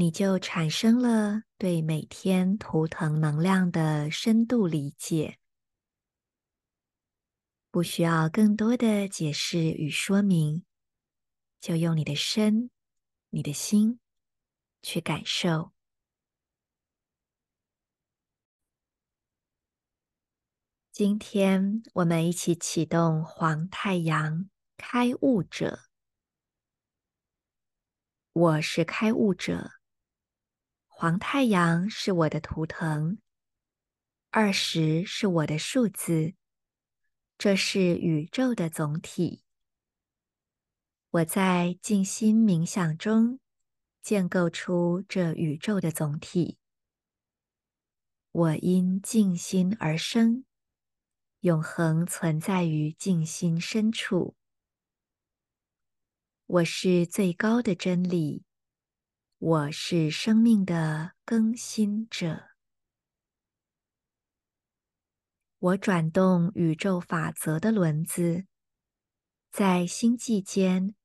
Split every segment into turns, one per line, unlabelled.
你就产生了对每天图腾能量的深度理解，不需要更多的解释与说明，就用你的身、你的心去感受。今天我们一起启动黄太阳开悟者，我是开悟者。黄太阳是我的图腾，二十是我的数字，这是宇宙的总体。我在静心冥想中建构出这宇宙的总体。我因静心而生，永恒存在于静心深处。我是最高的真理。我是生命的更新者，我转动宇宙法则的轮子，在星际间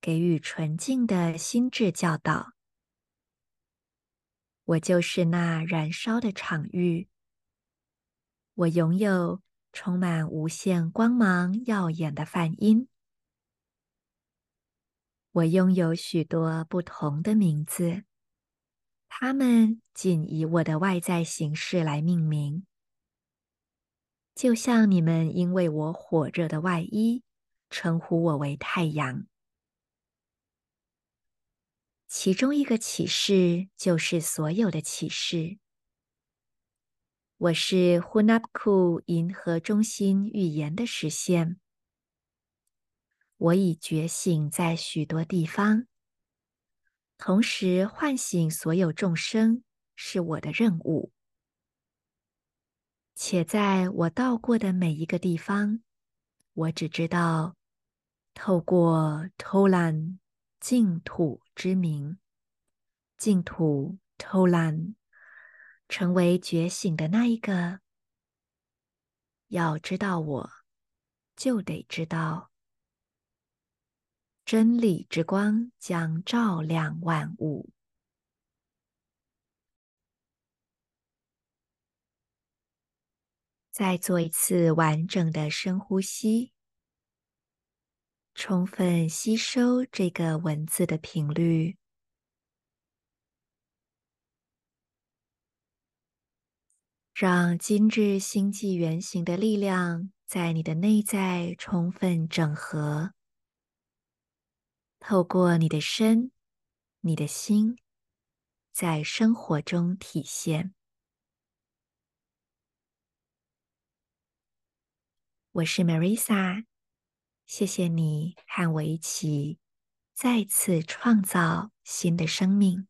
给予纯净的心智教导。我就是那燃烧的场域，我拥有充满无限光芒耀眼的梵音。我拥有许多不同的名字，它们仅以我的外在形式来命名，就像你们因为我火热的外衣称呼我为太阳。其中一个启示就是所有的启示。我是 Hunapku 银河中心预言的实现。我已觉醒在许多地方，同时唤醒所有众生是我的任务。且在我到过的每一个地方，我只知道透过偷懒净土之名，净土偷懒成为觉醒的那一个。要知道我，就得知道。真理之光将照亮万物。再做一次完整的深呼吸，充分吸收这个文字的频率，让精致星际原型的力量在你的内在充分整合。透过你的身、你的心，在生活中体现。我是 Marisa，谢谢你和我一起再次创造新的生命。